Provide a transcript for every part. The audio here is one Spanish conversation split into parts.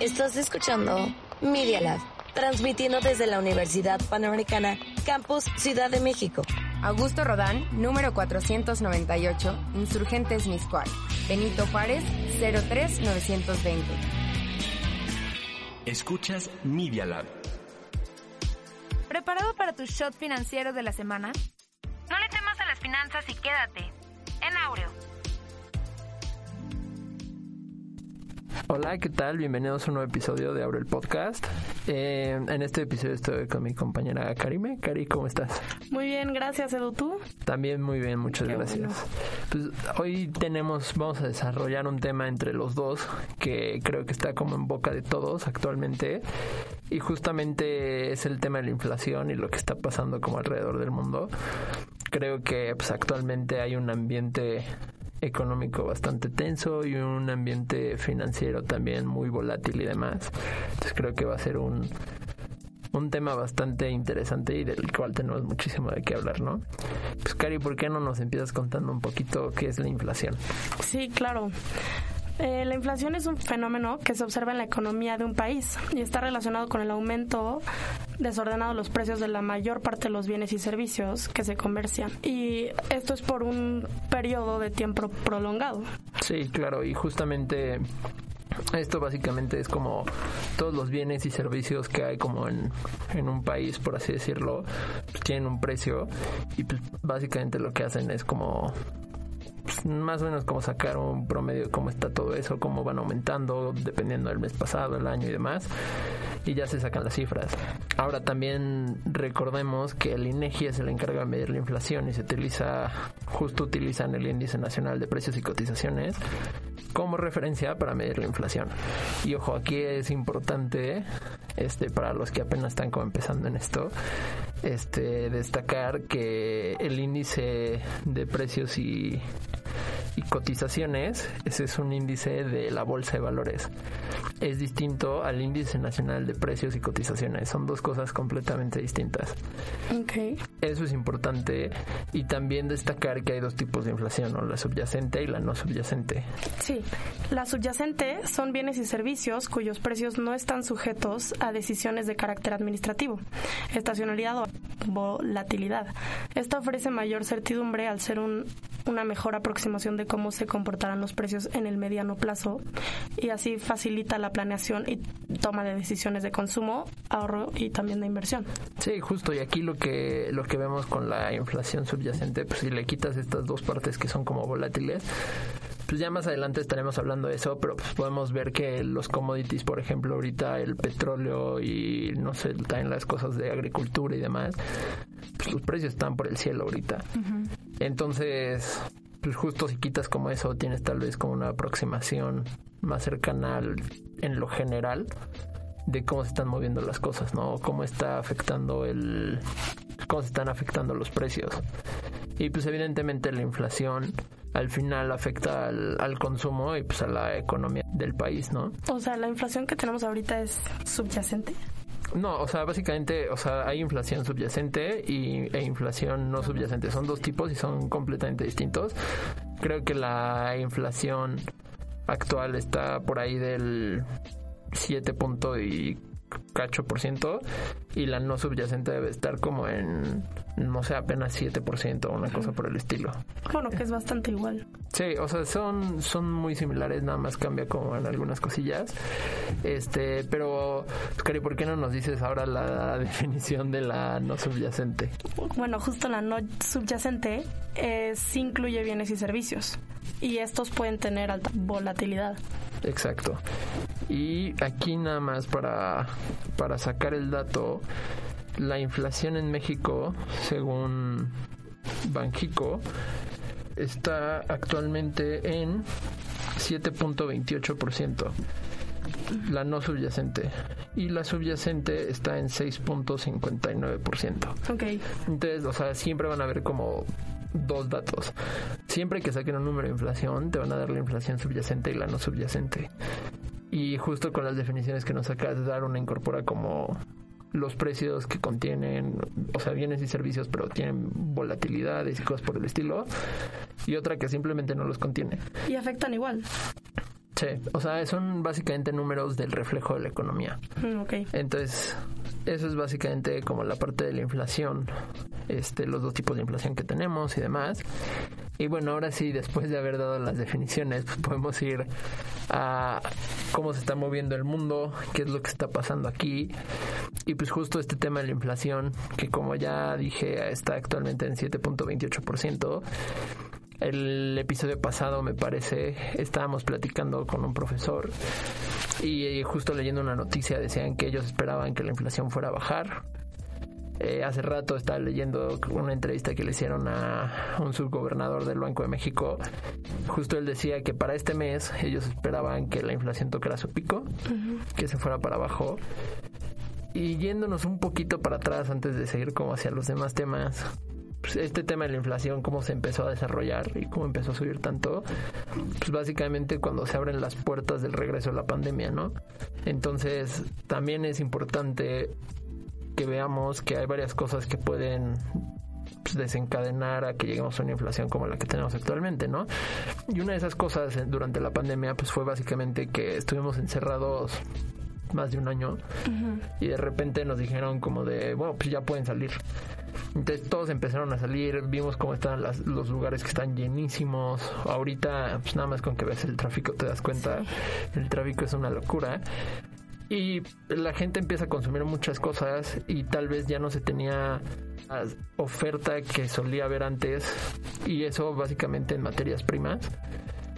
Estás escuchando Media Lab, transmitiendo desde la Universidad Panamericana, Campus Ciudad de México. Augusto Rodán, número 498, Insurgentes Miscual. Benito Juárez, 03920. Escuchas Media Lab. ¿Preparado para tu shot financiero de la semana? No le temas a las finanzas y quédate en Aureo. Hola, ¿qué tal? Bienvenidos a un nuevo episodio de Abre el Podcast. Eh, en este episodio estoy con mi compañera Karime. Cari, ¿cómo estás? Muy bien, gracias, Edu. ¿Tú? También muy bien, muchas Qué gracias. bueno. Pues hoy tenemos, vamos a desarrollar un tema entre los dos que creo que está como en boca de todos actualmente y justamente es el tema de la inflación y lo que está pasando como alrededor del mundo. Creo que pues actualmente hay un ambiente económico bastante tenso y un ambiente financiero también muy volátil y demás. Entonces creo que va a ser un, un tema bastante interesante y del cual tenemos muchísimo de qué hablar, ¿no? Pues Cari, ¿por qué no nos empiezas contando un poquito qué es la inflación? Sí, claro. Eh, la inflación es un fenómeno que se observa en la economía de un país y está relacionado con el aumento desordenado de los precios de la mayor parte de los bienes y servicios que se comercian. Y esto es por un periodo de tiempo prolongado. Sí, claro, y justamente esto básicamente es como todos los bienes y servicios que hay como en, en un país, por así decirlo, pues tienen un precio y pues básicamente lo que hacen es como pues, más o menos como sacar un promedio de cómo está todo eso, cómo van aumentando dependiendo del mes pasado, el año y demás, y ya se sacan las cifras. Ahora también recordemos que el INEGI es el encargado de medir la inflación y se utiliza, justo utilizan el índice nacional de precios y cotizaciones como referencia para medir la inflación. Y ojo, aquí es importante, este, para los que apenas están empezando en esto, este, destacar que el índice de precios y, y cotizaciones, ese es un índice de la bolsa de valores. Es distinto al índice nacional de precios y cotizaciones. Son dos cosas completamente distintas. Eso es importante y también destacar que hay dos tipos de inflación, ¿no? la subyacente y la no subyacente. Sí, la subyacente son bienes y servicios cuyos precios no están sujetos a decisiones de carácter administrativo, estacionalidad o volatilidad. Esta ofrece mayor certidumbre al ser un- una mejor aproximación de cómo se comportarán los precios en el mediano plazo y así facilita la planeación y toma de decisiones de consumo, ahorro y también de inversión. Sí, justo, y aquí lo que, lo que vemos con la inflación subyacente, pues si le quitas estas dos partes que son como volátiles, pues ya más adelante estaremos hablando de eso, pero pues podemos ver que los commodities, por ejemplo, ahorita el petróleo y no sé, también las cosas de agricultura y demás, pues los precios están por el cielo ahorita. Entonces, pues justo si quitas como eso, tienes tal vez como una aproximación más cercana al- en lo general de cómo se están moviendo las cosas, ¿no? Cómo está afectando el... cómo se están afectando los precios. Y pues evidentemente la inflación al final afecta al, al consumo y pues a la economía del país, ¿no? O sea, la inflación que tenemos ahorita es subyacente. No, o sea, básicamente, o sea, hay inflación subyacente y, e inflación no subyacente. Son dos tipos y son completamente distintos. Creo que la inflación actual está por ahí del 7 punto y cacho por ciento y la no subyacente debe estar como en, no sé, apenas 7 por ciento, una cosa por el estilo. Bueno, que es bastante igual. Sí, o sea, son, son muy similares, nada más cambia como en algunas cosillas. Este, pero, Cari, ¿por qué no nos dices ahora la definición de la no subyacente? Bueno, justo la no subyacente sí incluye bienes y servicios. Y estos pueden tener alta volatilidad. Exacto. Y aquí nada más para, para sacar el dato, la inflación en México, según Banjico, está actualmente en 7.28%. La no subyacente. Y la subyacente está en 6.59%. Ok. Entonces, o sea, siempre van a haber como dos datos. Siempre que saquen un número de inflación, te van a dar la inflación subyacente y la no subyacente. Y justo con las definiciones que nos acabas de dar, una incorpora como los precios que contienen, o sea, bienes y servicios, pero tienen volatilidades y cosas por el estilo. Y otra que simplemente no los contiene. Y afectan igual. Sí, o sea, son básicamente números del reflejo de la economía. Mm, ok. Entonces, eso es básicamente como la parte de la inflación, este, los dos tipos de inflación que tenemos y demás. Y bueno, ahora sí, después de haber dado las definiciones, pues podemos ir a cómo se está moviendo el mundo, qué es lo que está pasando aquí. Y pues justo este tema de la inflación, que como ya dije, está actualmente en 7.28%. El episodio pasado, me parece, estábamos platicando con un profesor y justo leyendo una noticia decían que ellos esperaban que la inflación fuera a bajar. Eh, hace rato estaba leyendo una entrevista que le hicieron a un subgobernador del Banco de México. Justo él decía que para este mes ellos esperaban que la inflación tocara su pico, que se fuera para abajo. Y yéndonos un poquito para atrás antes de seguir como hacia los demás temas, pues, este tema de la inflación, cómo se empezó a desarrollar y cómo empezó a subir tanto, pues básicamente cuando se abren las puertas del regreso de la pandemia, ¿no? Entonces, también es importante que veamos que hay varias cosas que pueden pues, desencadenar a que lleguemos a una inflación como la que tenemos actualmente, ¿no? Y una de esas cosas durante la pandemia pues fue básicamente que estuvimos encerrados más de un año y de repente nos dijeron como de, bueno, pues ya pueden salir. Entonces todos empezaron a salir, vimos cómo estaban los lugares que están llenísimos. Ahorita, pues nada más con que ves el tráfico te das cuenta, el tráfico es una locura. Y la gente empieza a consumir muchas cosas y tal vez ya no se tenía la oferta que solía haber antes y eso básicamente en materias primas.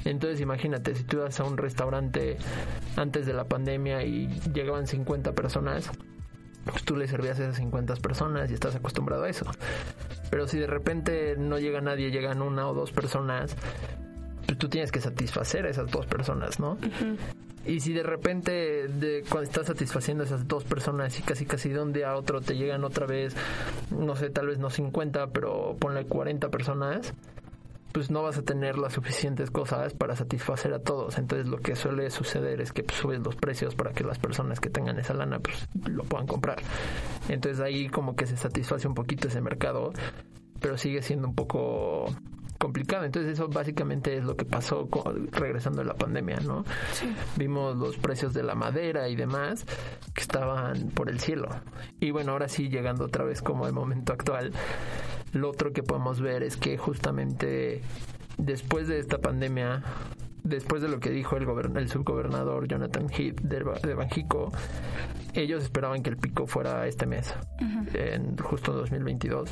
Entonces imagínate, si tú vas a un restaurante antes de la pandemia y llegaban 50 personas, pues tú le servías a esas 50 personas y estás acostumbrado a eso. Pero si de repente no llega nadie, llegan una o dos personas, pues tú tienes que satisfacer a esas dos personas, ¿no? Y si de repente, de, cuando estás satisfaciendo a esas dos personas y casi casi de un día a otro te llegan otra vez, no sé, tal vez no 50, pero ponle 40 personas, pues no vas a tener las suficientes cosas para satisfacer a todos. Entonces lo que suele suceder es que pues, subes los precios para que las personas que tengan esa lana pues lo puedan comprar. Entonces ahí como que se satisface un poquito ese mercado, pero sigue siendo un poco complicado. Entonces eso básicamente es lo que pasó regresando de la pandemia, ¿no? Vimos los precios de la madera y demás que estaban por el cielo. Y bueno, ahora sí llegando otra vez como el momento actual, lo otro que podemos ver es que justamente después de esta pandemia, después de lo que dijo el, el subgobernador Jonathan Heath de, Banjico, ellos esperaban que el pico fuera este mes, en justo en 2022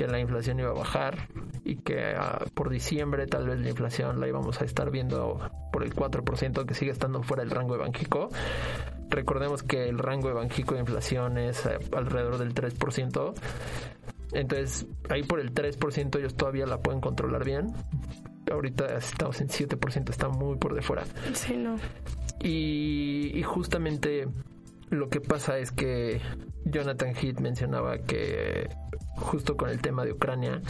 que la inflación iba a bajar y que ah, por diciembre tal vez la inflación la íbamos a estar viendo por el 4% que sigue estando fuera del rango de Banjico. Recordemos que el rango de Banjico de inflación es eh, alrededor del 3%. Entonces, ahí por el 3% ellos todavía la pueden controlar bien. Ahorita estamos en 7%, está muy por de fuera. Sí, no. Y, y justamente lo que pasa es que Jonathan Heath mencionaba que justo con el tema de Ucrania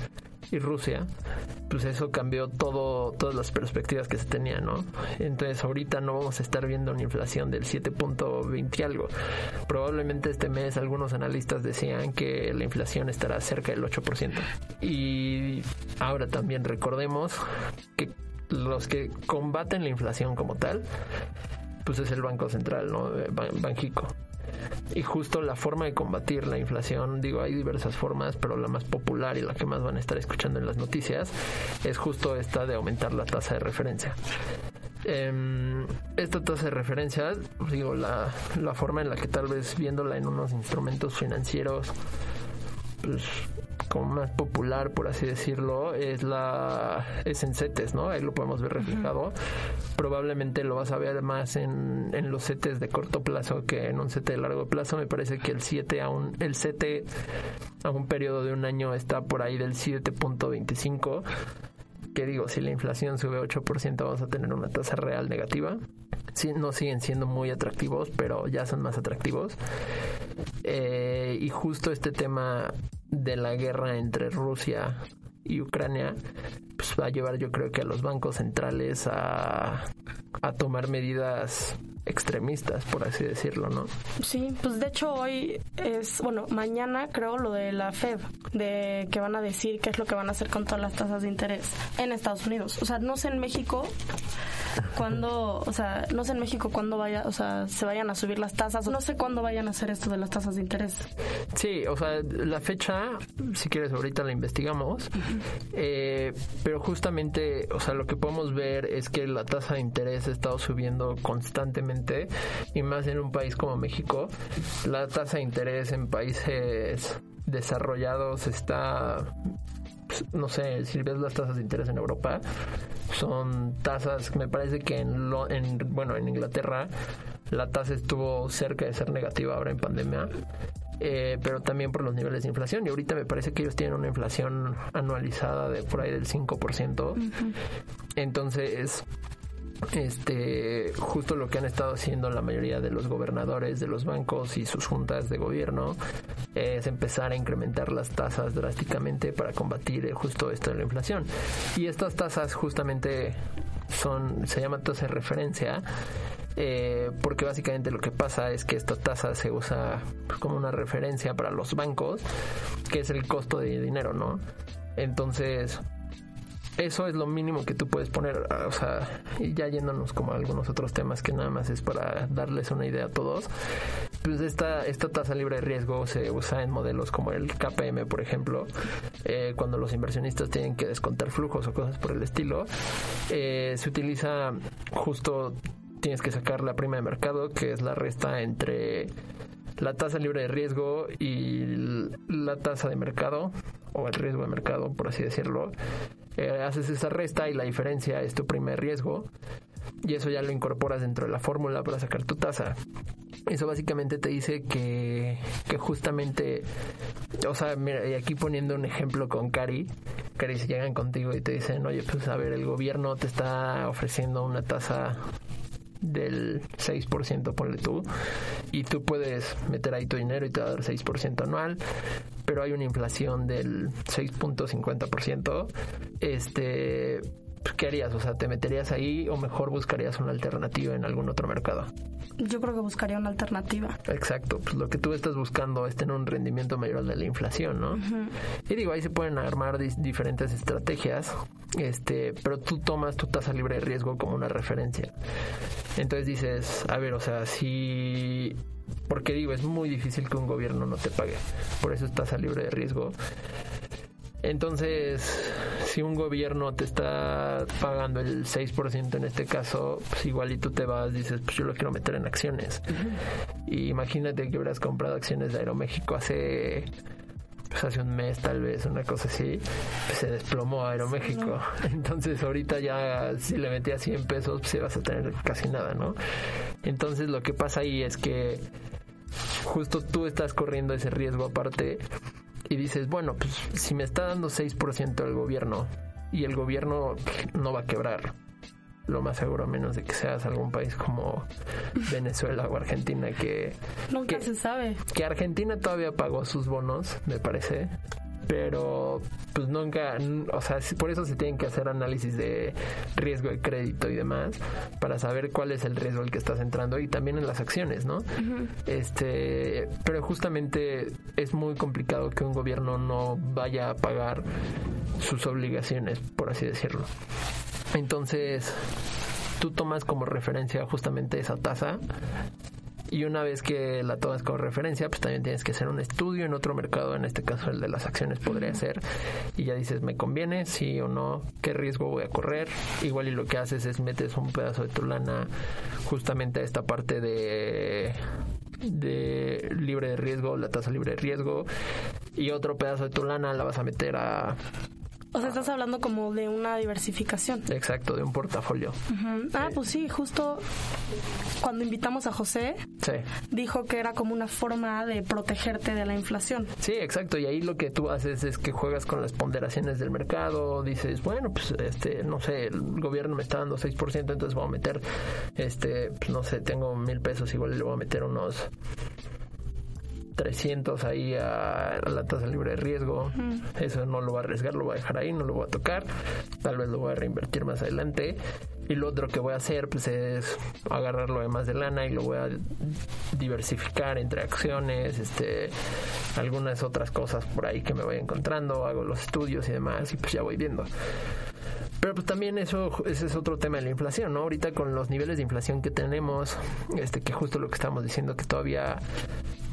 y Rusia, pues eso cambió todo, todas las perspectivas que se tenían, ¿no? Entonces ahorita no vamos a estar viendo una inflación del 7.20 algo. Probablemente este mes algunos analistas decían que la inflación estará cerca del 8%. Y ahora también recordemos que los que combaten la inflación como tal, pues es el Banco Central, ¿no? Banjico. Y justo la forma de combatir la inflación, digo, hay diversas formas, pero la más popular y la que más van a estar escuchando en las noticias es justo esta de aumentar la tasa de referencia. Em, esta tasa de referencia, digo, la, la forma en la que tal vez viéndola en unos instrumentos financieros, pues como más popular, por así decirlo, es la es en CETES, ¿no? Ahí lo podemos ver reflejado. Probablemente lo vas a ver más en, en los CETES de corto plazo que en un CETE de largo plazo. Me parece que el 7 a un, el CETE a un periodo de un año está por ahí del 7.25 que digo, si la inflación sube 8% vamos a tener una tasa real negativa. Sí, no siguen siendo muy atractivos, pero ya son más atractivos. Eh, y justo este tema de la guerra entre Rusia y Ucrania pues va a llevar yo creo que a los bancos centrales a, a tomar medidas extremistas, por así decirlo, ¿no? Sí, pues de hecho hoy es, bueno, mañana creo lo de la Fed, de que van a decir qué es lo que van a hacer con todas las tasas de interés en Estados Unidos. O sea, no sé en México, cuándo, o sea, no sé en México cuándo vaya, o sea, se vayan a subir las tasas, no sé cuándo vayan a hacer esto de las tasas de interés. Sí, o sea, la fecha, si quieres ahorita la investigamos, eh, pero justamente, o sea, lo que podemos ver es que la tasa de interés ha estado subiendo constantemente y más en un país como México, la tasa de interés en países desarrollados está no sé, si ves las tasas de interés en Europa, son tasas, me parece que en, lo, en bueno, en Inglaterra la tasa estuvo cerca de ser negativa ahora en pandemia. Eh, pero también por los niveles de inflación. Y ahorita me parece que ellos tienen una inflación anualizada de por ahí del 5%. Entonces, este justo lo que han estado haciendo la mayoría de los gobernadores de los bancos y sus juntas de gobierno es empezar a incrementar las tasas drásticamente para combatir eh, justo esto de la inflación. Y estas tasas justamente son se llama tasa de referencia eh, porque básicamente lo que pasa es que esta tasa se usa como una referencia para los bancos que es el costo de dinero no entonces eso es lo mínimo que tú puedes poner, ah, o sea, y ya yéndonos como algunos otros temas que nada más es para darles una idea a todos, pues esta, esta tasa libre de riesgo se usa en modelos como el KPM, por ejemplo, eh, cuando los inversionistas tienen que descontar flujos o cosas por el estilo, eh, se utiliza justo, tienes que sacar la prima de mercado, que es la resta entre la tasa libre de riesgo y la tasa de mercado o el riesgo de mercado, por así decirlo, haces esa resta y la diferencia es tu primer riesgo y eso ya lo incorporas dentro de la fórmula para sacar tu tasa. Eso básicamente te dice que, que justamente, o sea, mira, y aquí poniendo un ejemplo con Cari, Cari se llegan contigo y te dicen, oye, pues a ver, el gobierno te está ofreciendo una tasa del 6%, ponle tú, y tú puedes meter ahí tu dinero y te va a dar 6% anual, pero hay una inflación del 6.50%, este, ¿qué harías? O sea, ¿te meterías ahí o mejor buscarías una alternativa en algún otro mercado? Yo creo que buscaría una alternativa. Exacto, pues lo que tú estás buscando es tener un rendimiento mayor de la inflación, ¿no? Y digo, ahí se pueden armar diferentes estrategias, este, pero tú tomas tu tasa libre de riesgo como una referencia. Entonces dices, a ver, o sea, si porque digo, es muy difícil que un gobierno no te pague. Por eso es tasa libre de riesgo. Entonces, si un gobierno te está pagando el 6% en este caso, pues igual y tú te vas, dices, pues yo lo quiero meter en acciones. Y imagínate que hubieras comprado acciones de Aeroméxico hace pues hace un mes tal vez, una cosa así, pues se desplomó Aeroméxico. Entonces ahorita ya si le metías 100 pesos, pues vas a tener casi nada, ¿no? Entonces lo que pasa ahí es que justo tú estás corriendo ese riesgo aparte y dices, bueno, pues si me está dando 6% el gobierno y el gobierno no va a quebrar, lo más seguro, a menos de que seas algún país como Venezuela o Argentina que... Nunca se sabe. Que Argentina todavía pagó sus bonos, me parece, pero pues nunca, o sea, por eso se tienen que hacer análisis de riesgo de crédito y demás para saber cuál es el riesgo al que estás entrando y también en las acciones, ¿no? Este, pero justamente es muy complicado que un gobierno no vaya a pagar sus obligaciones, por así decirlo. Entonces, tú tomas como referencia justamente esa tasa y una vez que la tomas como referencia, pues también tienes que hacer un estudio en otro mercado, en este caso el de las acciones podría ser, y ya dices, ¿me conviene? Sí o no, ¿qué riesgo voy a correr? Igual y lo que haces es metes un pedazo de tu lana justamente a esta parte de de libre de riesgo, la tasa libre de riesgo, y otro pedazo de tu lana la vas a meter a o sea, estás hablando como de una diversificación. Exacto, de un portafolio. Ah, pues sí, justo cuando invitamos a José, dijo que era como una forma de protegerte de la inflación. Sí, exacto. Y ahí lo que tú haces es que juegas con las ponderaciones del mercado. Dices, bueno, pues, este, no sé, el gobierno me está dando 6%, entonces voy a meter, este, pues, no sé, tengo mil pesos, igual le voy a meter unos 300 ahí a, la tasa libre de riesgo. Eso no lo voy a arriesgar, lo voy a dejar ahí, no lo voy a tocar. Tal vez lo voy a reinvertir más adelante. Y lo otro que voy a hacer pues es agarrarlo de más de lana y lo voy a diversificar entre acciones, este algunas otras cosas por ahí que me voy encontrando, hago los estudios y demás y pues ya voy viendo. Pero pues también eso ese es otro tema de la inflación, ¿no? Ahorita con los niveles de inflación que tenemos, este que justo lo que estamos diciendo que todavía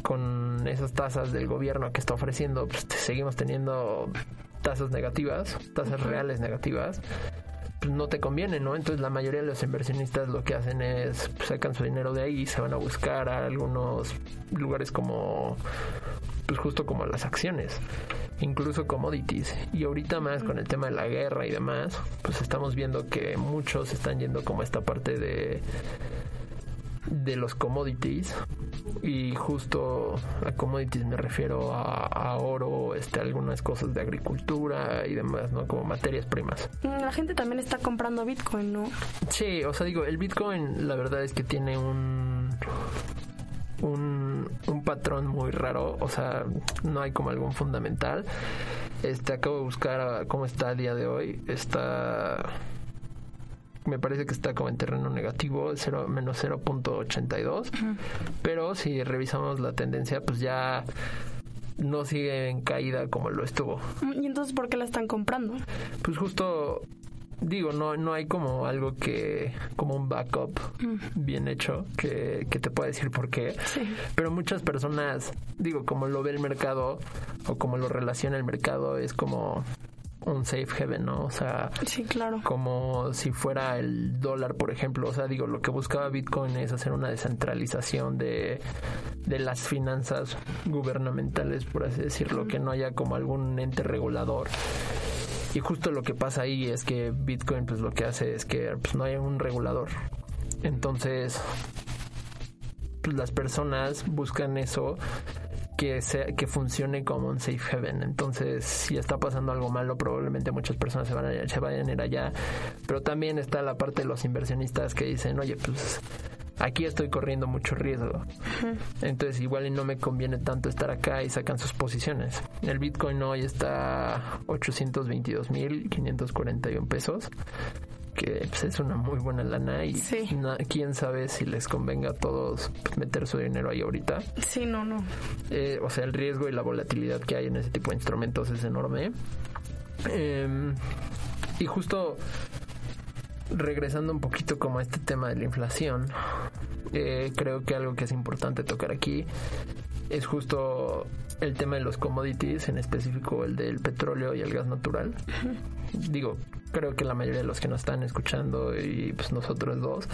con esas tasas del gobierno que está ofreciendo, pues seguimos teniendo tasas negativas, tasas reales negativas pues no te conviene, ¿no? Entonces la mayoría de los inversionistas lo que hacen es pues, sacan su dinero de ahí y se van a buscar a algunos lugares como pues justo como las acciones, incluso commodities. Y ahorita más con el tema de la guerra y demás, pues estamos viendo que muchos están yendo como esta parte de de los commodities y justo a commodities me refiero a, oro, este, algunas cosas de agricultura y demás, ¿no? Como materias primas. La gente también está comprando Bitcoin, ¿no? Sí, o sea, digo, el Bitcoin la verdad es que tiene un un, un patrón muy raro, o sea, no hay como algún fundamental. Este, acabo de buscar cómo está a día de hoy. Está me parece que está como en terreno negativo, 0, menos 0.82. Pero si revisamos la tendencia, pues ya no sigue en caída como lo estuvo. ¿Y entonces por qué la están comprando? Pues justo digo, no, no hay como algo que, como un backup bien hecho que, que, te pueda decir por qué. Pero muchas personas, digo, como lo ve el mercado o como lo relaciona el mercado, es como, un safe haven, ¿no? O sea, sí, claro. como si fuera el dólar, por ejemplo. O sea, digo, lo que buscaba Bitcoin es hacer una descentralización de, de las finanzas gubernamentales, por así decirlo, que no haya como algún ente regulador. Y justo lo que pasa ahí es que Bitcoin, pues lo que hace es que pues, no hay un regulador. Entonces, pues las personas buscan eso que, sea, que funcione como un safe haven. Entonces, si está pasando algo malo, probablemente muchas personas se, van a, se vayan a ir allá. Pero también está la parte de los inversionistas que dicen, oye, pues aquí estoy corriendo mucho riesgo. Entonces igual y no me conviene tanto estar acá y sacan sus posiciones. El Bitcoin hoy está 822.541 pesos que pues, es una muy buena lana y quién sabe si les convenga a todos meter su dinero ahí ahorita. Sí, no, no. Eh, o sea, el riesgo y la volatilidad que hay en ese tipo de instrumentos es enorme. Em, y justo regresando un poquito como a este tema de la inflación, eh, creo que algo que es importante tocar aquí es justo el tema de los commodities, en específico el del petróleo y el gas natural. Digo, creo que la mayoría de los que nos están escuchando y pues nosotros dos,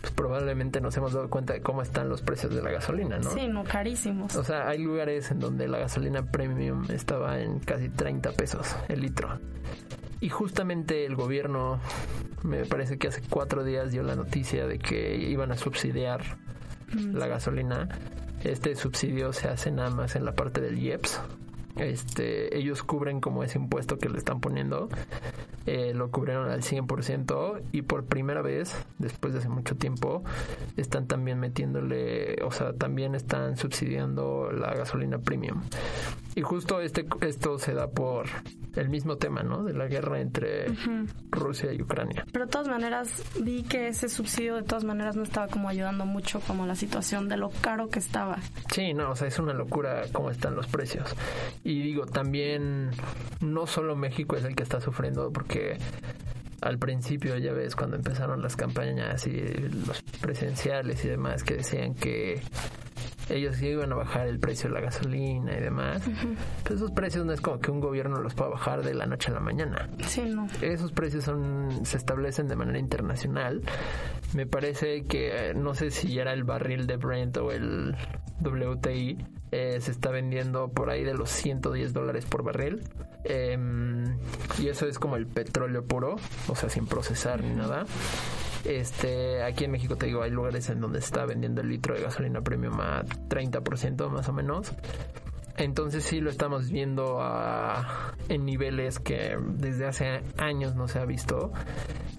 pues probablemente nos hemos dado cuenta de cómo están los precios de la gasolina, ¿no? Sí, no, carísimos. O sea, hay lugares en donde la gasolina premium estaba en casi 30 pesos el litro. Y justamente el gobierno, me parece que hace cuatro días dio la noticia de que iban a subsidiar mm, la gasolina este subsidio se hace nada más en la parte del IEPS. Este, ellos cubren como ese impuesto que le están poniendo, eh, lo cubrieron al 100% y por primera vez, después de hace mucho tiempo, están también metiéndole, o sea, también están subsidiando la gasolina premium. Y justo este esto se da por el mismo tema, ¿no? De la guerra entre Rusia y Ucrania. Pero de todas maneras vi que ese subsidio de todas maneras no estaba como ayudando mucho como la situación de lo caro que estaba. Sí, no, o sea, es una locura cómo están los precios. Y digo, también no solo México es el que está sufriendo porque al principio ya ves cuando empezaron las campañas y los presidenciales y demás que decían que ellos iban a bajar el precio de la gasolina y demás. Pero esos precios no es como que un gobierno los pueda bajar de la noche a la mañana. Sí, no. Esos precios son se establecen de manera internacional. Me parece que eh, no sé si era el barril de Brent o el WTI eh, se está vendiendo por ahí de los 110 dólares por barril. Em, y eso es como el petróleo puro, o sea, sin procesar ni nada. Este, aquí en México te digo, hay lugares en donde se está vendiendo el litro de gasolina premium a 30% más o menos. Entonces sí lo estamos viendo en niveles que desde hace años no se ha visto.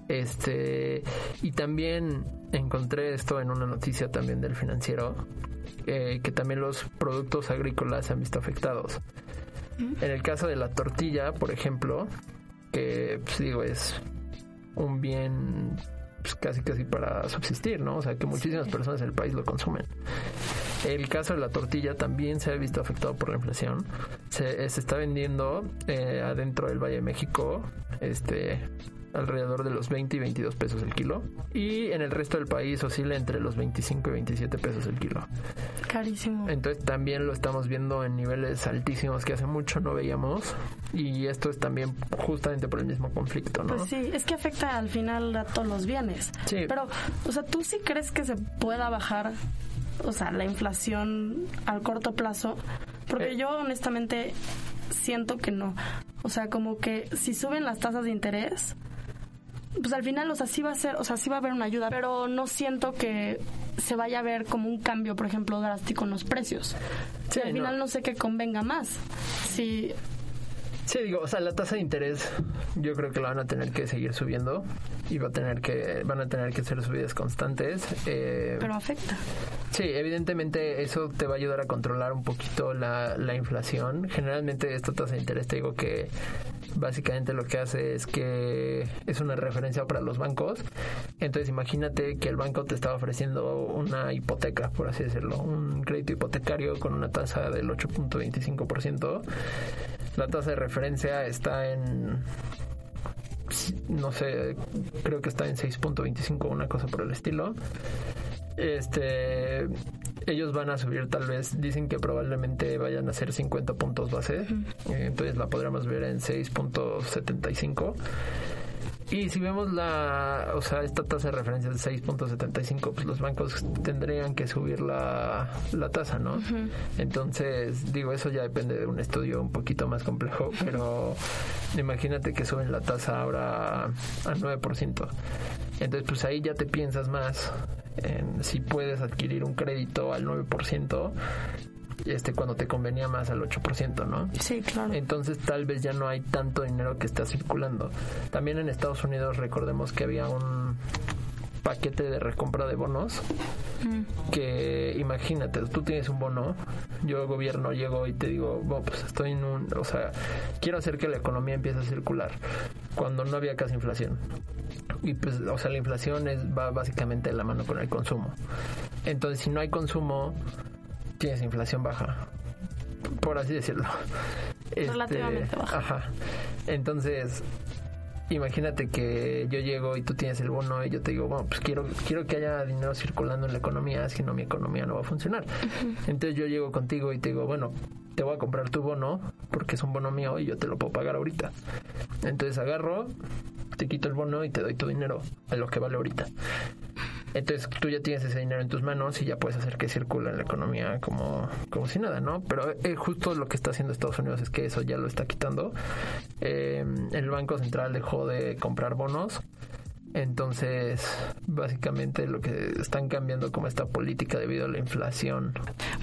Este y también encontré esto en una noticia también del financiero eh, que también los productos agrícolas se han visto afectados. En el caso de la tortilla, por ejemplo, que pues, digo es un bien pues, casi casi para subsistir, ¿no? O sea, que muchísimas personas del país lo consumen. El caso de la tortilla también se ha visto afectado por la inflación. Se, está vendiendo eh, adentro del Valle de México, este, alrededor de los 20 y 22 pesos el kilo. Y en el resto del país oscila entre los 25 y 27 pesos el kilo. Carísimo. Entonces también lo estamos viendo en niveles altísimos que hace mucho no veíamos. Y esto es también justamente por el mismo conflicto, ¿no? Pues sí, es que afecta al final a todos los bienes. Sí. Pero, o sea, ¿tú sí crees que se pueda bajar, o sea, la inflación al corto plazo? Porque Eh. yo honestamente siento que no. O sea, como que si suben las tasas de interés, pues al final, o sea, sí va a ser, o sea, sí va a haber una ayuda, pero no siento que se vaya a ver como un cambio, por ejemplo, drástico en los precios. Sí, al no. final no sé qué convenga más. Si Sí, digo, o sea, la tasa de interés yo creo que la van a tener que seguir subiendo y va a tener que van a tener que ser subidas constantes. Eh, pero afecta. Sí, evidentemente eso te va a ayudar a controlar un poquito la, la inflación. Generalmente esta tasa de interés te digo que básicamente lo que hace es que es una referencia para los bancos. Entonces imagínate que el banco te estaba ofreciendo una hipoteca, por así decirlo, un crédito hipotecario con una tasa del 8.25%. La tasa de referencia está en no sé, creo que está en 6.25, una cosa por el estilo. Este, ellos van a subir tal vez, dicen que probablemente vayan a ser 50 puntos base, eh, entonces la podremos ver en 6.75. Y si vemos la, o sea, esta tasa de referencia de 6.75, pues los bancos tendrían que subir la, la tasa, ¿no? Entonces, digo, eso ya depende de un estudio un poquito más complejo, pero imagínate que suben la tasa ahora a 9%. Entonces, pues ahí ya te piensas más en si puedes adquirir un crédito al 9%, este cuando te convenía más al 8%, ¿no? Sí, claro. Entonces tal vez ya no hay tanto dinero que está circulando. También en Estados Unidos recordemos que había un paquete de recompra de bonos que imagínate, tú tienes un bono, yo gobierno llego y te digo, bueno, pues estoy en un, o sea, quiero hacer que la economía empiece a circular cuando no había casi inflación. Y pues, o sea, la inflación es, va básicamente de la mano con el consumo. Entonces, si no hay consumo, tienes inflación baja, por así decirlo. Este, Relativamente baja. Ajá. Entonces, imagínate que yo llego y tú tienes el bono y yo te digo, bueno, pues quiero, quiero que haya dinero circulando en la economía, si no mi economía no va a funcionar. Entonces yo llego contigo y te digo, bueno, te voy a comprar tu bono porque es un bono mío y yo te lo puedo pagar ahorita. Entonces agarro, te quito el bono y te doy tu dinero a lo que vale ahorita. Entonces tú ya tienes ese dinero en tus manos y ya puedes hacer que circule en la economía como, como si nada, ¿no? Pero eh, justo lo que está haciendo Estados Unidos es que eso ya lo está quitando. Eh, el Banco Central dejó de comprar bonos. Entonces, básicamente lo que están cambiando como esta política debido a la inflación.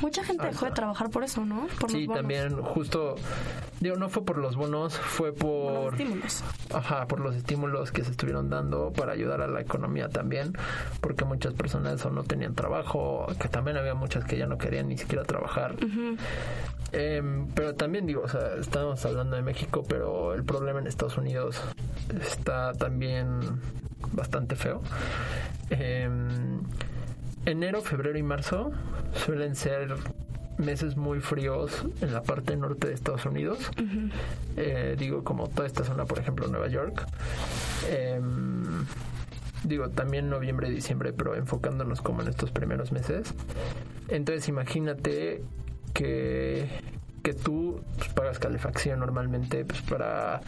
Mucha gente dejó de trabajar por eso, ¿no? Por sí, los bonos, también justo, digo, no fue por los bonos, fue por los estímulos. Ajá, por los estímulos que se estuvieron dando para ayudar a la economía también, porque muchas personas o no tenían trabajo, que también había muchas que ya no querían ni siquiera trabajar. Em, pero también digo, o sea, estamos hablando de México, pero el problema en Estados Unidos está también bastante feo. Em, enero, febrero y marzo suelen ser meses muy fríos en la parte norte de Estados Unidos. Eh, digo, como toda esta zona, por ejemplo, Nueva York. Em, digo, también noviembre y diciembre, pero enfocándonos como en estos primeros meses. Entonces, imagínate que, que tú pues, pagas calefacción normalmente pues, para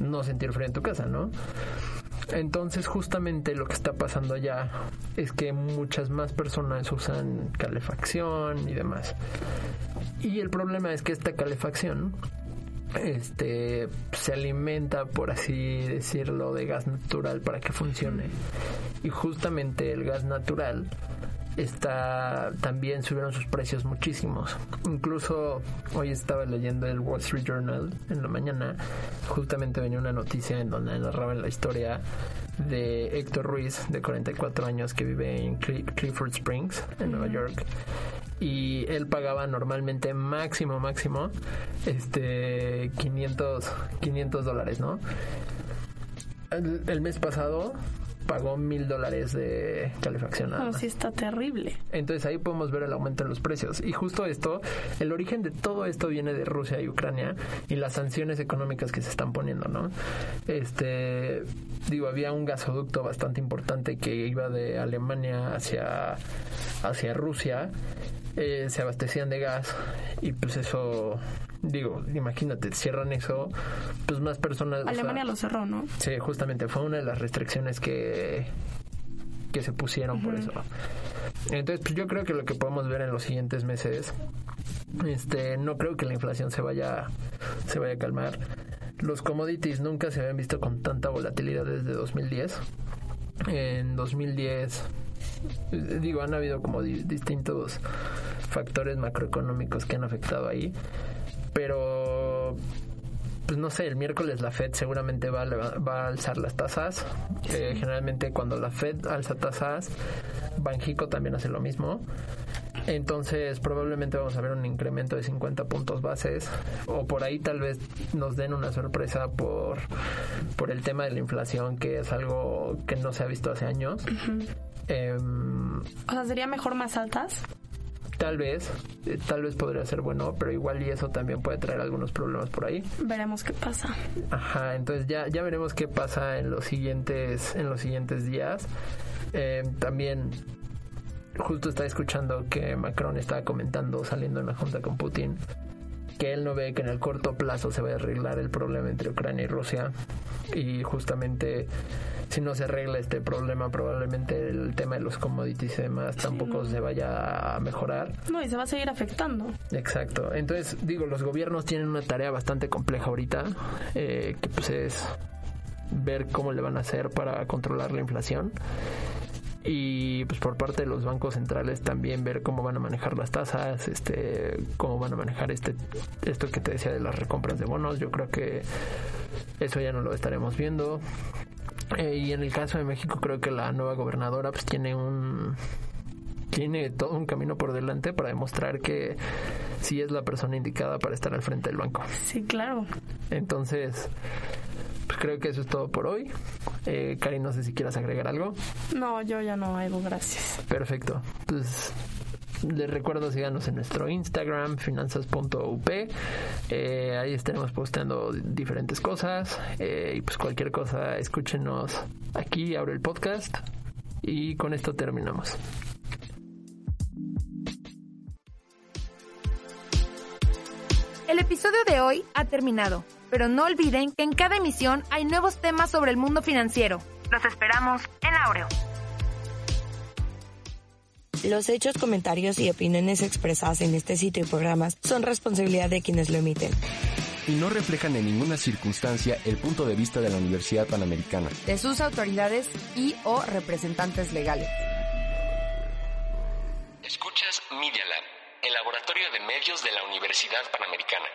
no sentir frío en tu casa, ¿no? Entonces justamente lo que está pasando allá es que muchas más personas usan calefacción y demás. Y el problema es que esta calefacción este se alimenta por así decirlo de gas natural para que funcione. Y justamente el gas natural está también subieron sus precios muchísimos. Incluso hoy estaba leyendo el Wall Street Journal en la mañana, justamente venía una noticia en donde narraban la historia de Héctor Ruiz, de 44 años, que vive en Clifford Springs, en Nueva York. Y él pagaba normalmente máximo, máximo, este, 500, 500 dólares, ¿no? El, el mes pasado pagó mil dólares de calefacción. No, sí está terrible. Entonces ahí podemos ver el aumento en los precios. Y justo esto, el origen de todo esto viene de Rusia y Ucrania y las sanciones económicas que se están poniendo, ¿no? Este, digo, había un gasoducto bastante importante que iba de Alemania hacia, hacia Rusia. eh, se abastecían de gas y pues eso, digo, imagínate, cierran eso, pues más personas... o sea, Alemania lo cerró, ¿no? Sí, justamente fue una de las restricciones que, que se pusieron por eso. Entonces, pues yo creo que lo que podemos ver en los siguientes meses, este, no creo que la inflación se vaya, se vaya a calmar. Los commodities nunca se habían visto con tanta volatilidad desde 2010. En 2010, eh, digo, han habido como di- distintos factores macroeconómicos que han afectado ahí, pero pues no sé, el miércoles la Fed seguramente va a, leva- va a alzar las tasas. Eh, generalmente cuando la Fed alza tasas, Banjico también hace lo mismo. Entonces probablemente vamos a ver un incremento de 50 puntos bases o por ahí tal vez nos den una sorpresa por, por el tema de la inflación que es algo que no se ha visto hace años. Em, O sea, sería mejor más altas. Tal vez, eh, tal vez podría ser bueno, pero igual y eso también puede traer algunos problemas por ahí. Veremos qué pasa. Ajá, entonces ya, ya veremos qué pasa en los siguientes, en los siguientes días. Eh, también justo estaba escuchando que Macron estaba comentando saliendo en la junta con Putin que él no ve que en el corto plazo se vaya a arreglar el problema entre Ucrania y Rusia y justamente si no se arregla este problema probablemente el tema de los commodities y demás tampoco se vaya a mejorar No, y se va a seguir afectando. Exacto. Entonces, digo, los gobiernos tienen una tarea bastante compleja ahorita, eh, que pues es ver cómo le van a hacer para controlar la inflación. Y pues por parte de los bancos centrales también ver cómo van a manejar las tasas, este, cómo van a manejar este, esto que te decía de las recompras de bonos. Yo creo que eso ya no lo estaremos viendo. Eh, y en el caso de México creo que la nueva gobernadora pues tiene un tiene todo un camino por delante para demostrar que sí es la persona indicada para estar al frente del banco. Sí, claro. Entonces, creo que eso es todo por hoy. Eh, Cari, no sé si quieras agregar algo. No, yo ya no, Edu, gracias. Perfecto. Pues les recuerdo síganos en nuestro Instagram, finanzas.up. Eh, ahí estaremos posteando diferentes cosas. Eh, y pues cualquier cosa, escúchenos aquí, abro el podcast. Y con esto terminamos. El episodio de hoy ha terminado, pero no olviden que en cada emisión hay nuevos temas sobre el mundo financiero. Los esperamos en Aureo. Los hechos, comentarios y opiniones expresadas en este sitio y programas son responsabilidad de quienes lo emiten. y no reflejan en ninguna circunstancia el punto de vista de la Universidad Panamericana. de sus autoridades y o representantes legales. Escuchas Media Lab, el laboratorio de medios de la Universidad Panamericana.